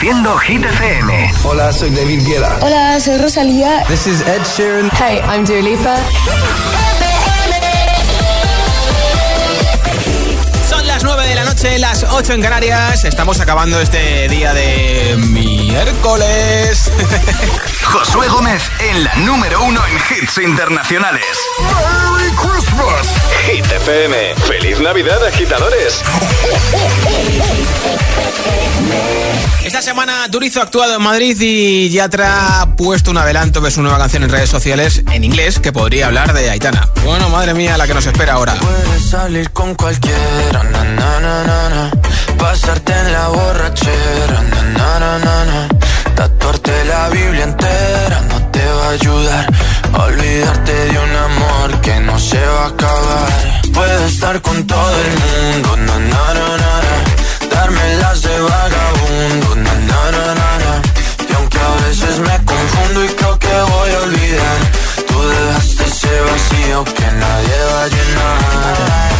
Reproduciendo Hit FM. Hola, soy David Guetta. Hola, soy Rosalía. This is Ed Sheeran. Hey, I'm Dua Lipa. Son las 9 de la noche, las 8 en Canarias. Estamos acabando este día de miércoles. Josué Gómez en la número uno en hits internacionales. ¡Merry Christmas! Hit FM. ¡Feliz Navidad, agitadores! Esta semana Turizo ha actuado en Madrid y Yatra ha puesto un adelanto de su nueva canción en redes sociales en inglés que podría hablar de Aitana. Bueno, madre mía, la que nos espera ahora. Puedes salir con cualquiera, na, na, na, na, na. pasarte en la borrachera, tatuarte la Biblia entera no te va a ayudar. Olvidarte de un amor que no se va a acabar. Puedes estar con todo el mundo, na, na, na, na, darme las de vagabundo, na. y aunque a veces me confundo y creo que voy a olvidar, tú dejaste ese vacío que nadie va a llenar.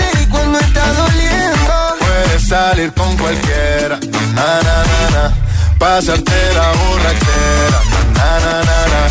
cuando está doliendo. Puedes salir con cualquiera, na, na, na, na. pasarte la borrachera, na, na, na, na.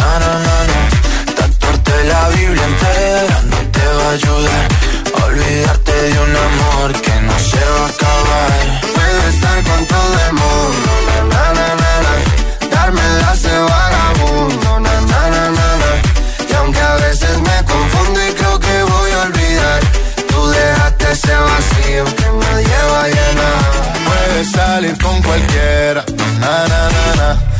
na, na, na, na, tatuarte la Biblia entera no te va a ayudar. Olvidarte de un amor que no se va a acabar. Puedes estar con todo el mundo, na, na, na, na, darme de vagabundo, na, na, na, na, y aunque a veces me confundo y creo que voy a olvidar, tú dejaste ese vacío que nadie va a llenar. Puedes salir con cualquiera, na, na, na, na.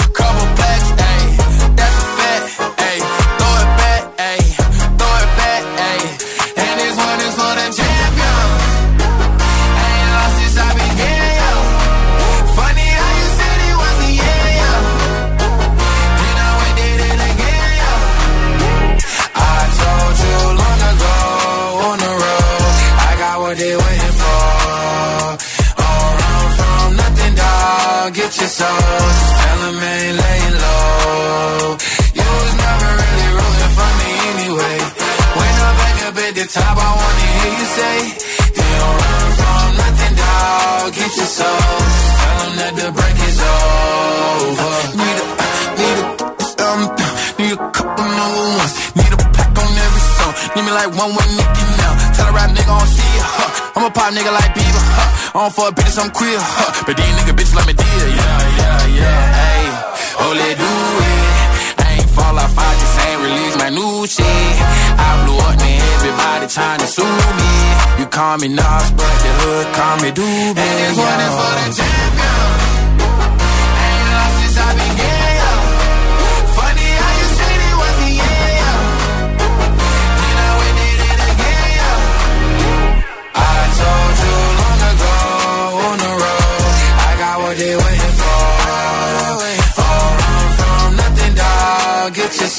pop nigga like Bieber. Huh. I don't fuck bitches, I'm queer. Huh. But these nigga bitches like me dear. Yeah, yeah, yeah. Hey, oh, do it. I ain't fall off, I just ain't release my new shit. I blew up, and Everybody trying to sue me. You call me Nas, but the hood call me Doobie. And this one is for the champion.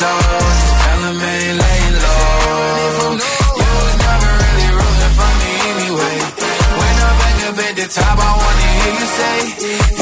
Your. Just tell them ain't laying low. You was never really rooting for me anyway. When I'm back up at the top, I wanna hear you say,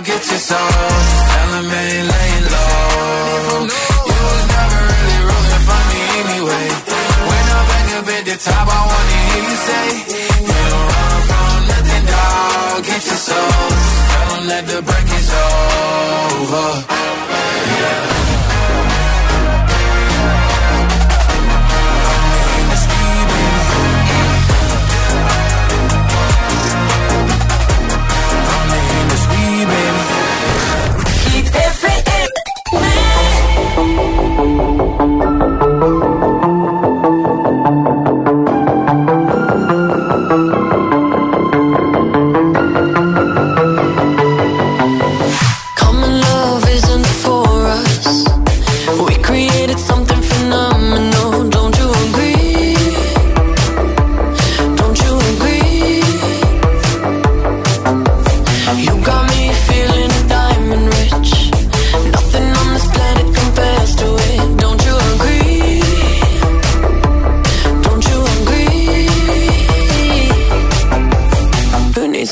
Dog. Get your soul. Just ain't laying low. You was never really rooting for me anyway. When I'm back up at the top, I wanna hear you say, You don't run from nothing, dog. Get your soul. Tell that the break is over. Yeah.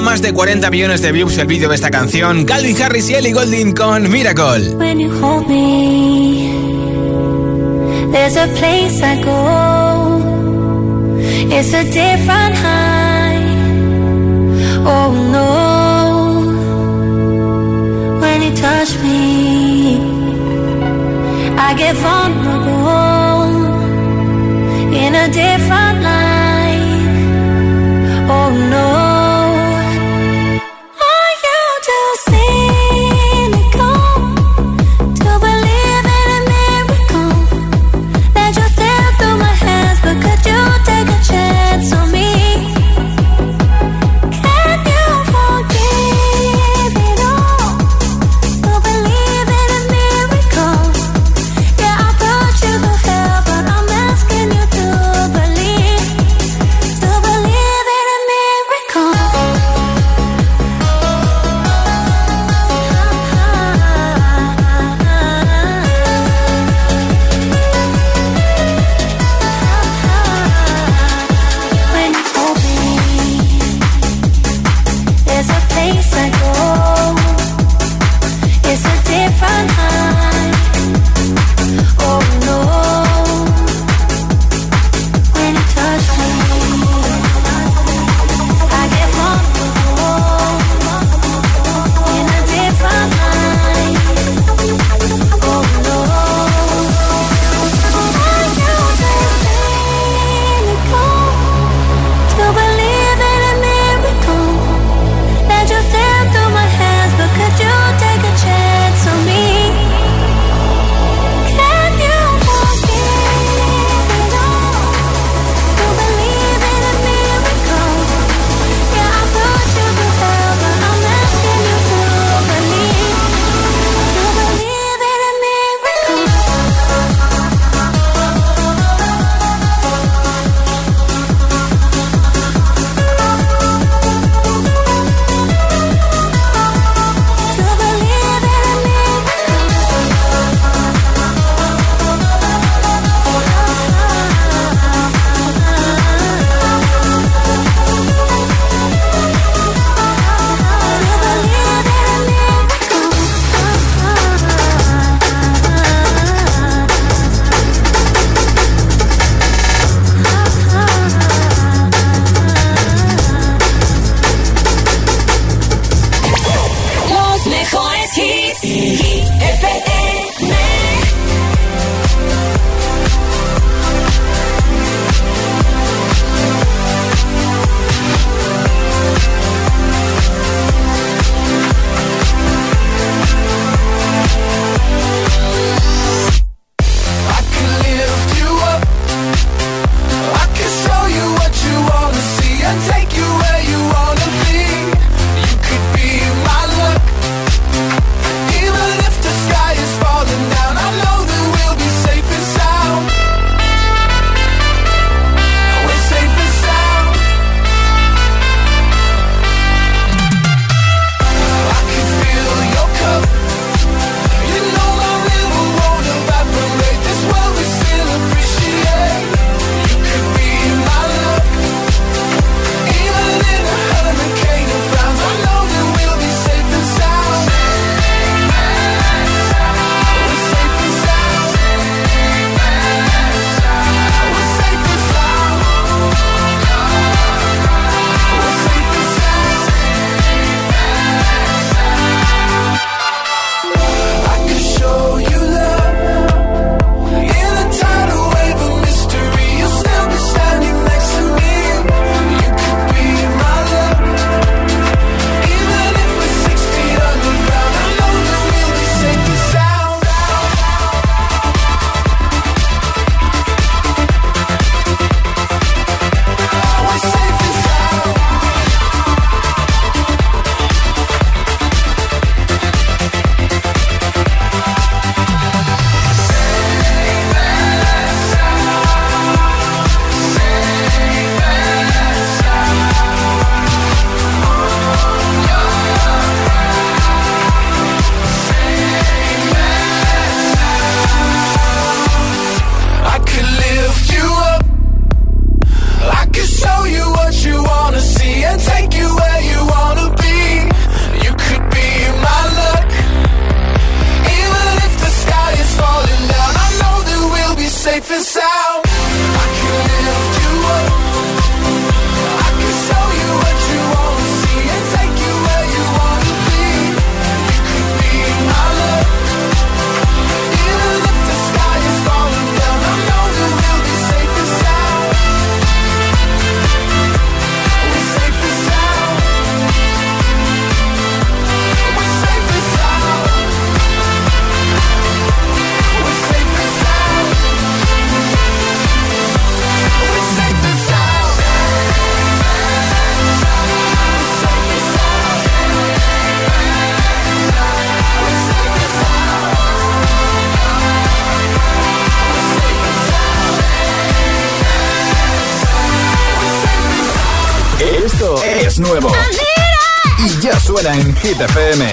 más de 40 millones de views el vídeo de esta canción. Calvin Harris y Ellie Golding con Miracle. When you hold me, there's a place I go. It's a different high. Oh no. When you touch me, I.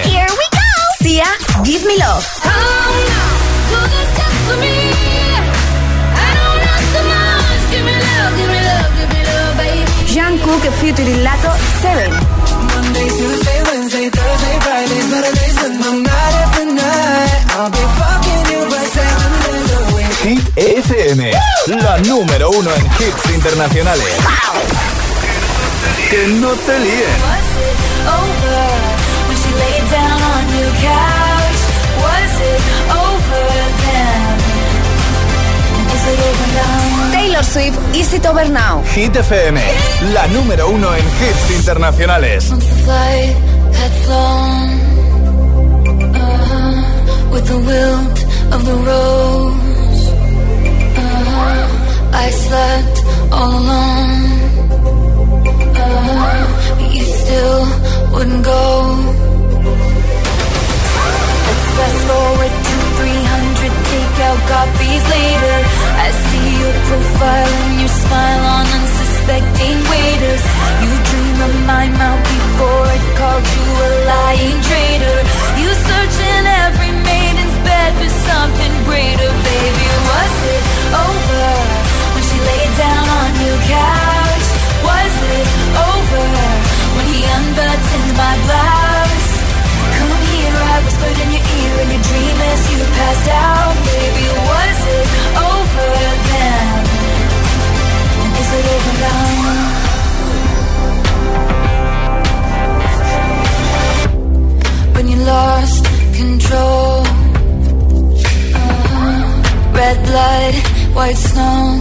Here we go. Sia, Give Me Love. I don't so much. Give me love, give me love, give me love, Cook, Future Lato, Seven. Hit FM, la número uno en hits internacionales. Que no te líen. Was it over when she laid down on your couch? Was it over then? Is it over now? Taylor Swift, Is It Over Now. Hit FM, la número uno en hits internacionales. Once the flight had flown uh-huh, with the wilt of the rose, uh-huh, I slept all alone. Uh-huh, but you still wouldn't go. Fast forward to 300 takeout copies later. I see your profile and your smile on unsuspecting waiters. You dream of my mouth before it called you a lying traitor. You search in every maiden's bed for something greater, baby. Was it over when she laid down on your couch? Was it over when he unbuttoned my blouse? Come here, I whispered in your ear in your dream as you passed out. Baby, was it over then? And is it over now? When you lost control, uh-huh. red blood, white snow,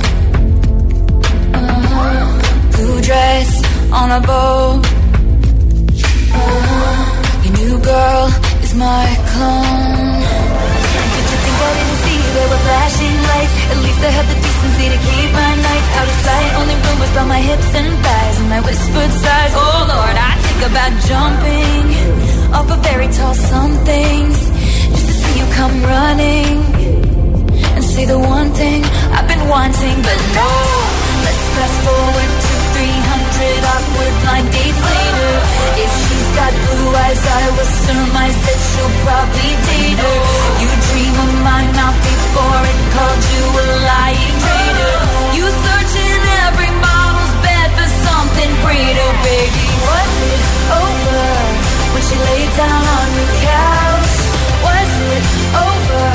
uh-huh. blue dress on a boat. Uh-huh. Your new girl is my clone. Did you think I didn't see there were flashing lights? At least I had the decency to keep my nights out of sight. Only rumors about my hips and thighs and my whispered sighs. Oh Lord, I think about jumping off a very tall somethings just to see you come running and say the one thing I've been wanting, but no. Let's fast forward to 300 awkward blind dates later. If she's got blue eyes, I will surmise that she'll probably date her. You dream of my mouth before it called you a lying traitor. You search in every model's bed for something greater, baby. Was it over when she laid down on your couch? Was it over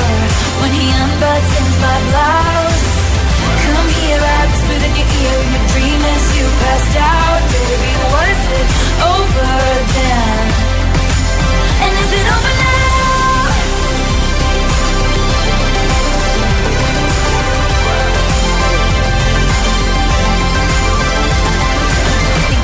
when he unbuttoned my blouse? Come here, I whispered in your ear in your dream as you passed out. Baby, was it over then? And is it over now?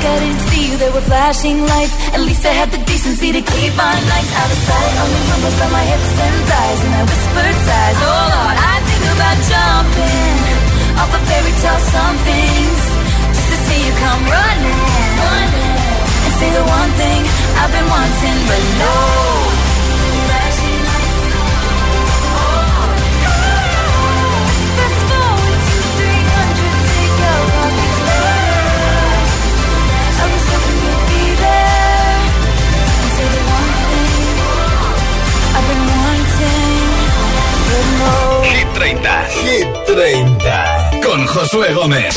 I didn't see you, there were flashing lights. At least I had the decency to keep my nights out of sight. Only rumbles by my hips and thighs, and I whispered sighs. Oh Lord, I think about jumping off a fairy tale somethings just to see you come running, running, and say the one thing I've been wanting, but no. Flashing lights. Fast forward to 300, take out copies later. I was hoping you'd be there and say the one thing I've been wanting, but no. Hit 30. Hit 30. Josué Gómez.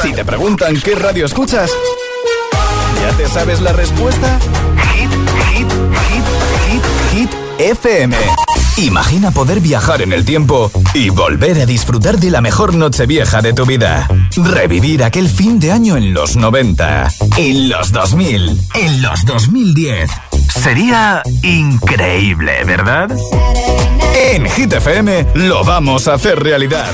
Si te preguntan qué radio escuchas, ¿ya te sabes la respuesta? Hit, hit, hit, hit, hit FM. Imagina poder viajar en el tiempo y volver a disfrutar de la mejor noche vieja de tu vida. Revivir aquel fin de año en los 90, en los 2000, en los 2010. Sería increíble, ¿verdad? En Hit FM lo vamos a hacer realidad.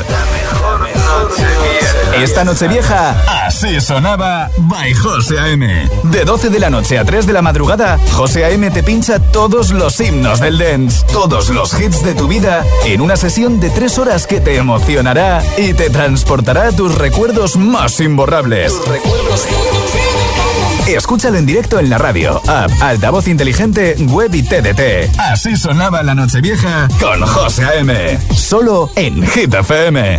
Esta noche vieja, así sonaba by José A.M. De 12 de la noche a 3 de la madrugada, José A.M. te pincha todos los himnos del dance, todos los hits de tu vida, en una sesión de 3 horas que te emocionará y te transportará a tus recuerdos más imborrables. Escúchalo en directo en la radio, app, altavoz inteligente, web y TDT. Así sonaba la noche vieja con José A.M. Solo en Hit FM.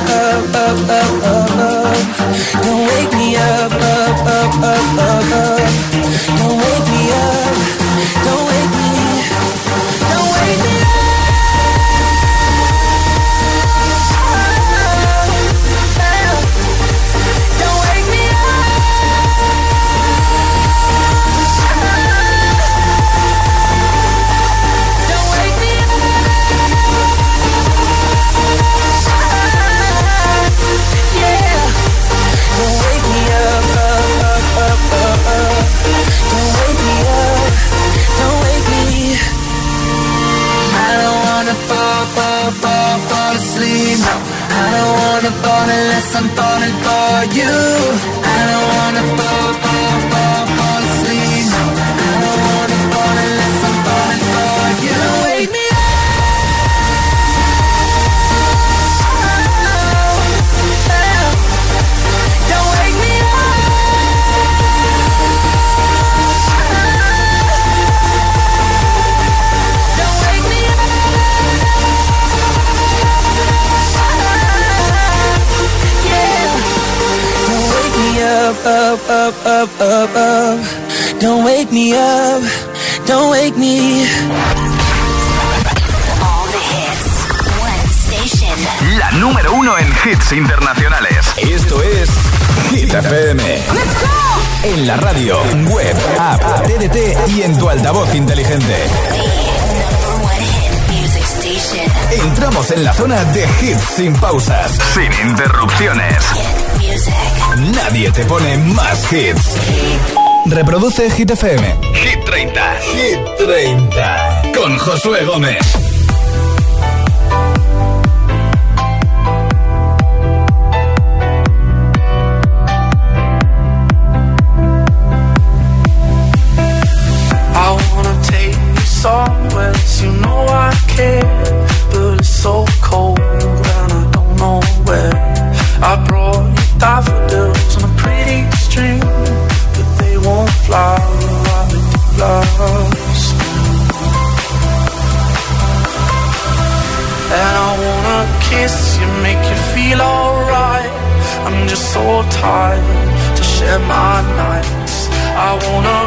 pone más hits. Reproduce Hit FM. Hit 30. Hit 30. Con Josué Gómez.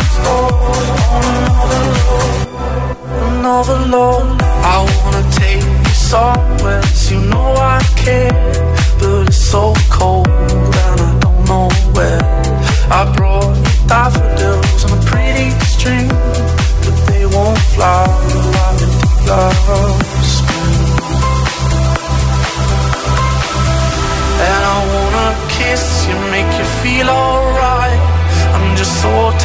let's go alone. I wanna take you somewhere, you know I care, but it's so cold and I don't know where. I brought you daffodils on a pretty string, but they won't fly.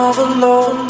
overload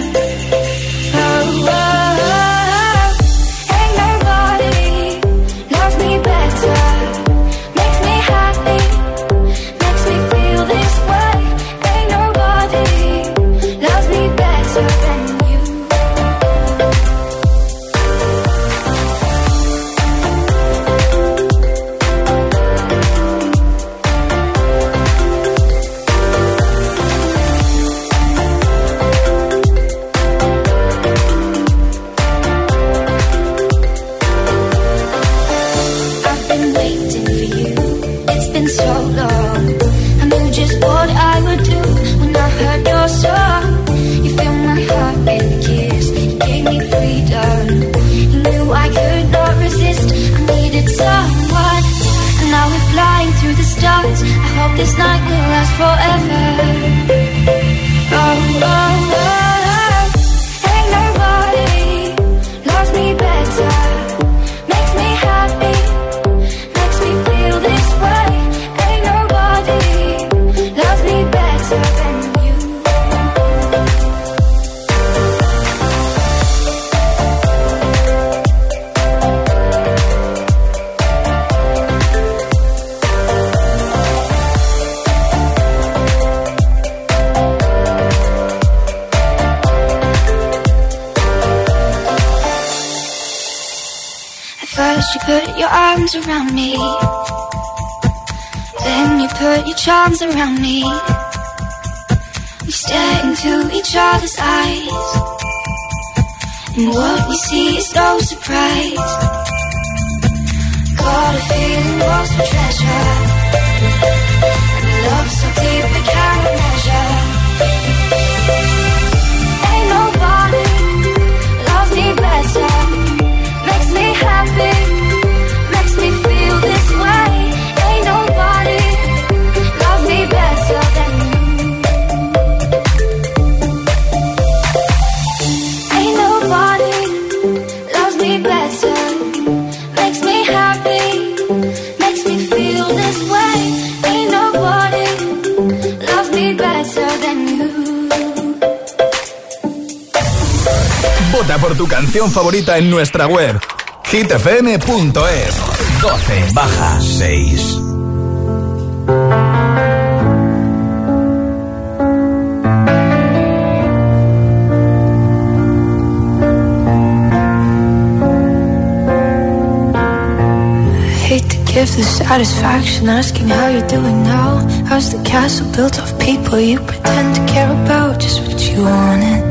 canción favorita en nuestra web hitfm.es 12 baja 6 Give the satisfaction asking how you're doing now. How's the castle built of people you pretend to care about? Just what you wanted.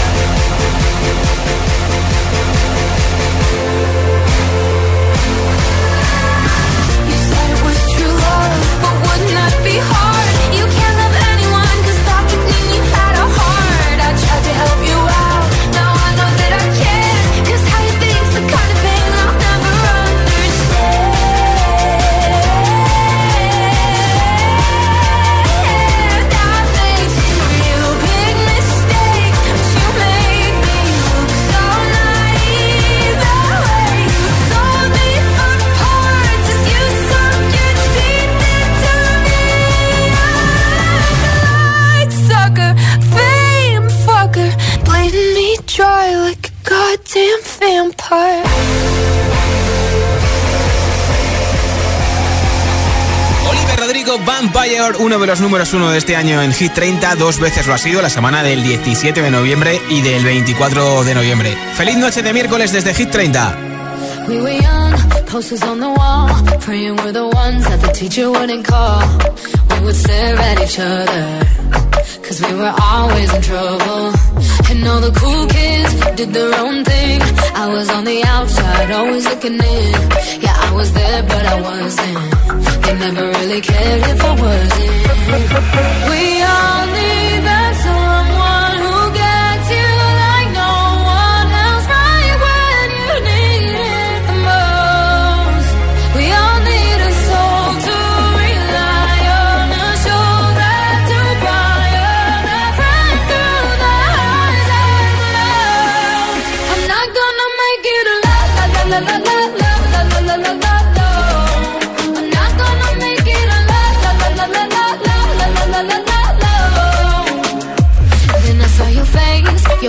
Vampire, uno de los números uno de este año en Hit 30, dos veces lo ha sido, la semana del 17 de noviembre y del 24 de noviembre. Feliz noche de miércoles desde Hit 30. We were always in trouble. And all the did their own thing. I was on the outside, always looking in. Yeah, I was there, but I wasn't. Never really cared if I wasn't. We all need that.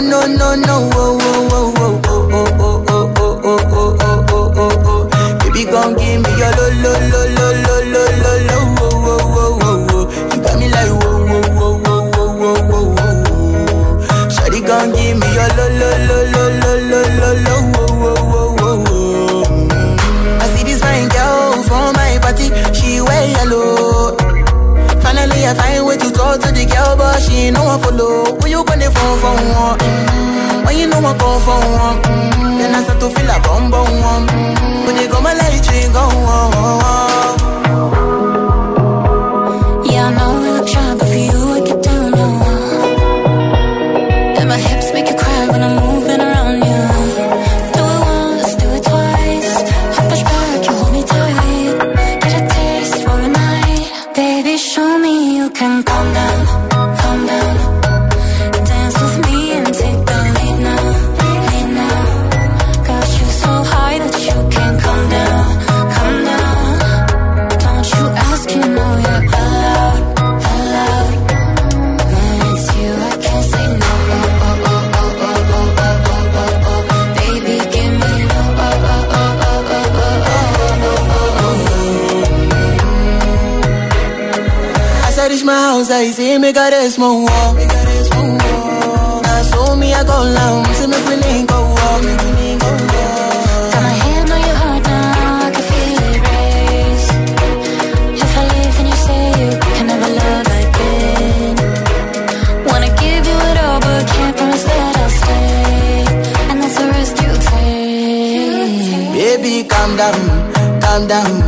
no, no, no. go for one my house, I see me got a small wall. Now so me I go long, so me go my hand on your heart now, I can feel it race. If I live and you say you can never love wanna give you it all, but can't promise that I'll stay. And that's risk you take. Baby, calm down, calm down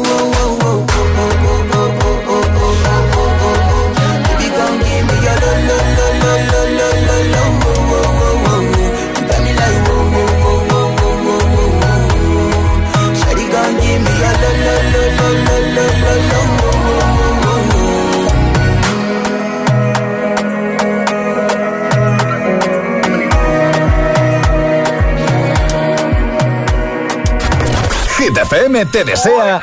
FM te desea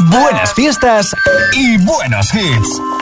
buenas fiestas y buenos hits.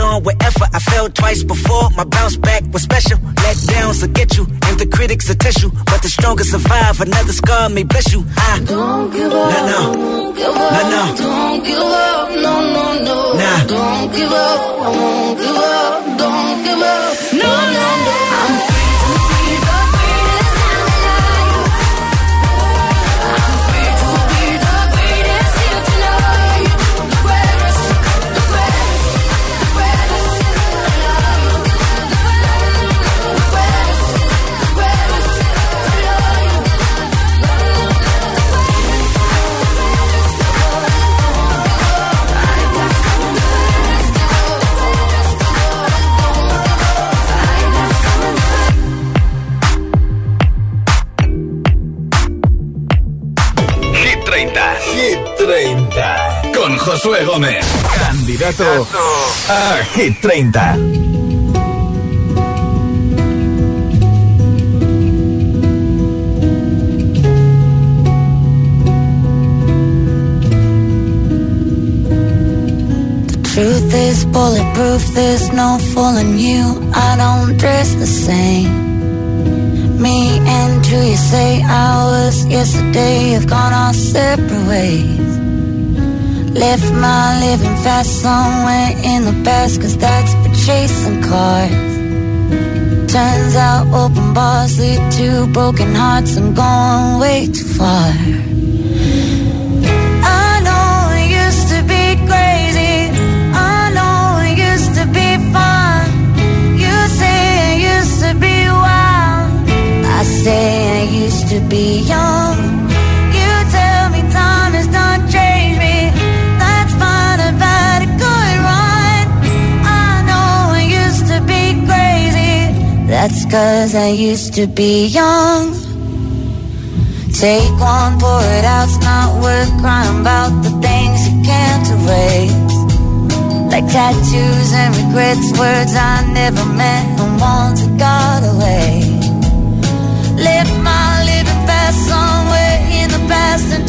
I'm on effort. I fell twice before. My bounce back was special. Let downs will get you, and the critics will test you. But the strongest survive. Another scar may bless you. I don't give up. No, no. Won't give up. No, no. Don't give up. No, no, no. Nah. Don't give up. I won't give up. Don't give up. No, no, no. Josué Gómez. Candidato a Hit 30. Truth is bulletproof, there's no fooling you. I don't dress the same. Me and who you say I was yesterday have gone our separate ways. Left my living fast somewhere in the past, cause that's for chasing cars. Turns out open bars lead to broken hearts. I'm going way too far. I know it used to be crazy. I know it used to be fun. You say it used to be wild. I say I used to be young. Cause I used to be young. Take one, pour it out, it's not worth crying about the things you can't erase. Like tattoos and regrets, words I never meant, and ones that got away. Left my living fast somewhere in the past and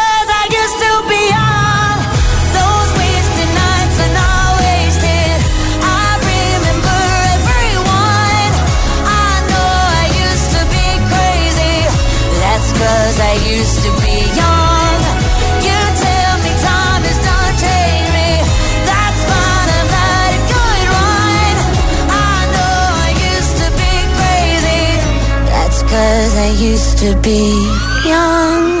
I used to be young.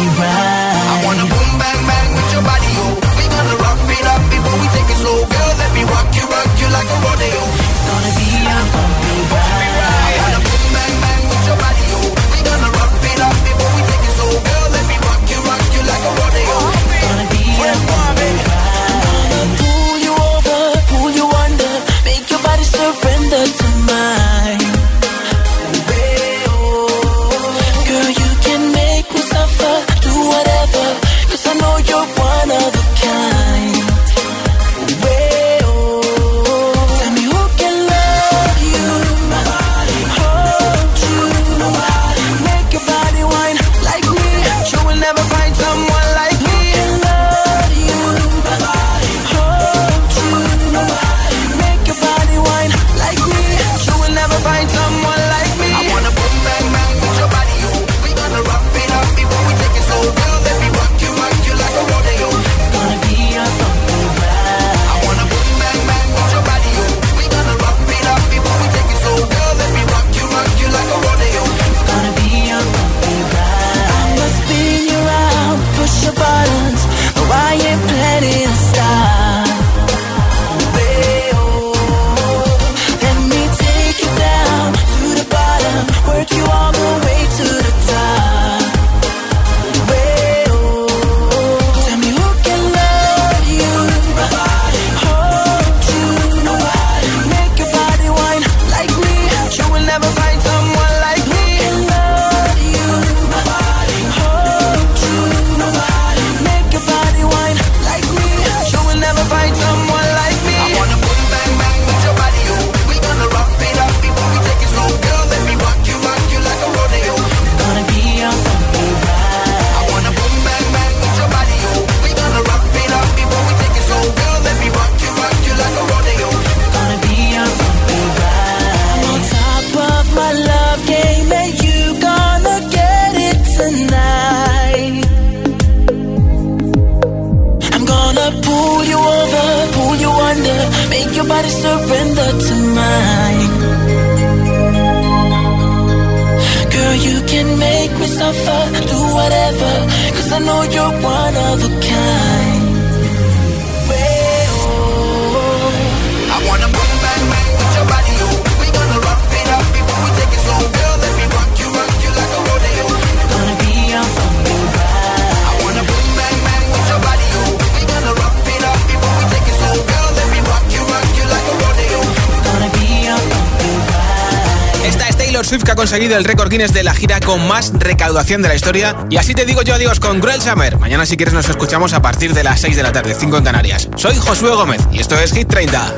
conseguido el récord Guinness de la gira con más recaudación de la historia. Y así te digo yo adiós con Cruel Summer. Mañana, si quieres, nos escuchamos a partir de las 6 de la tarde, 5 en Canarias. Soy Josué Gómez y esto es Hit 30.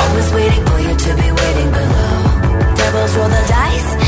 Always waiting for you to be waiting below. Devils roll the dice.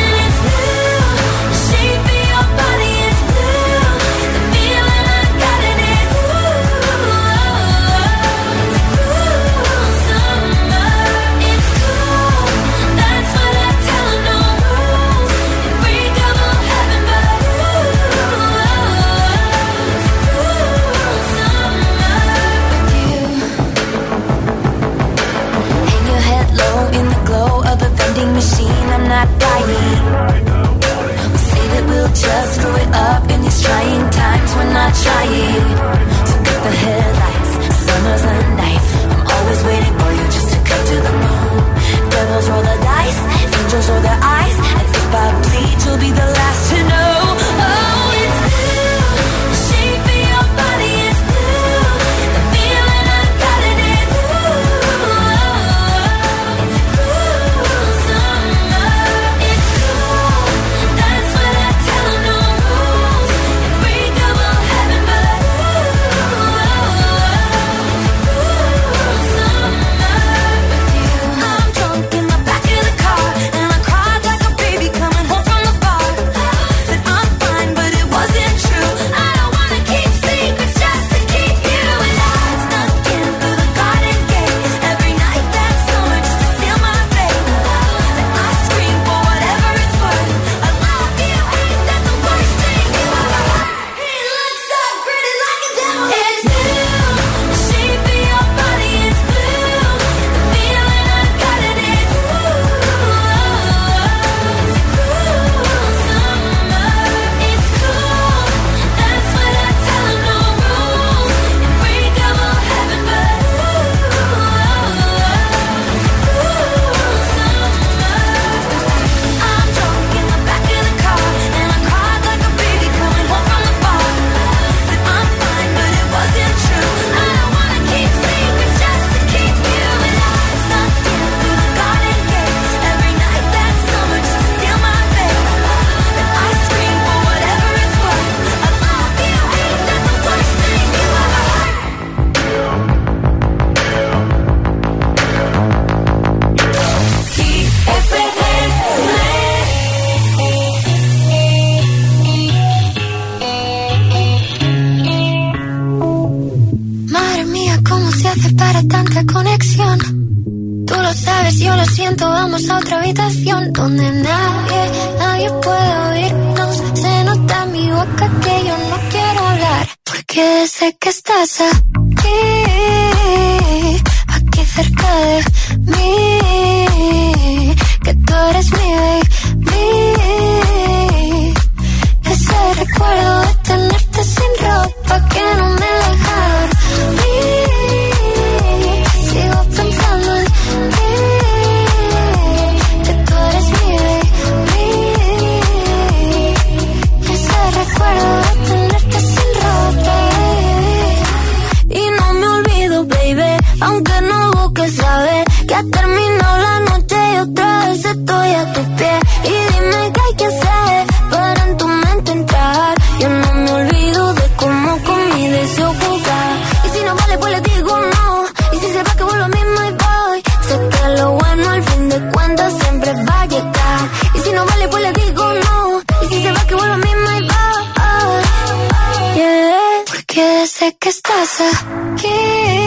Sé que estás aquí,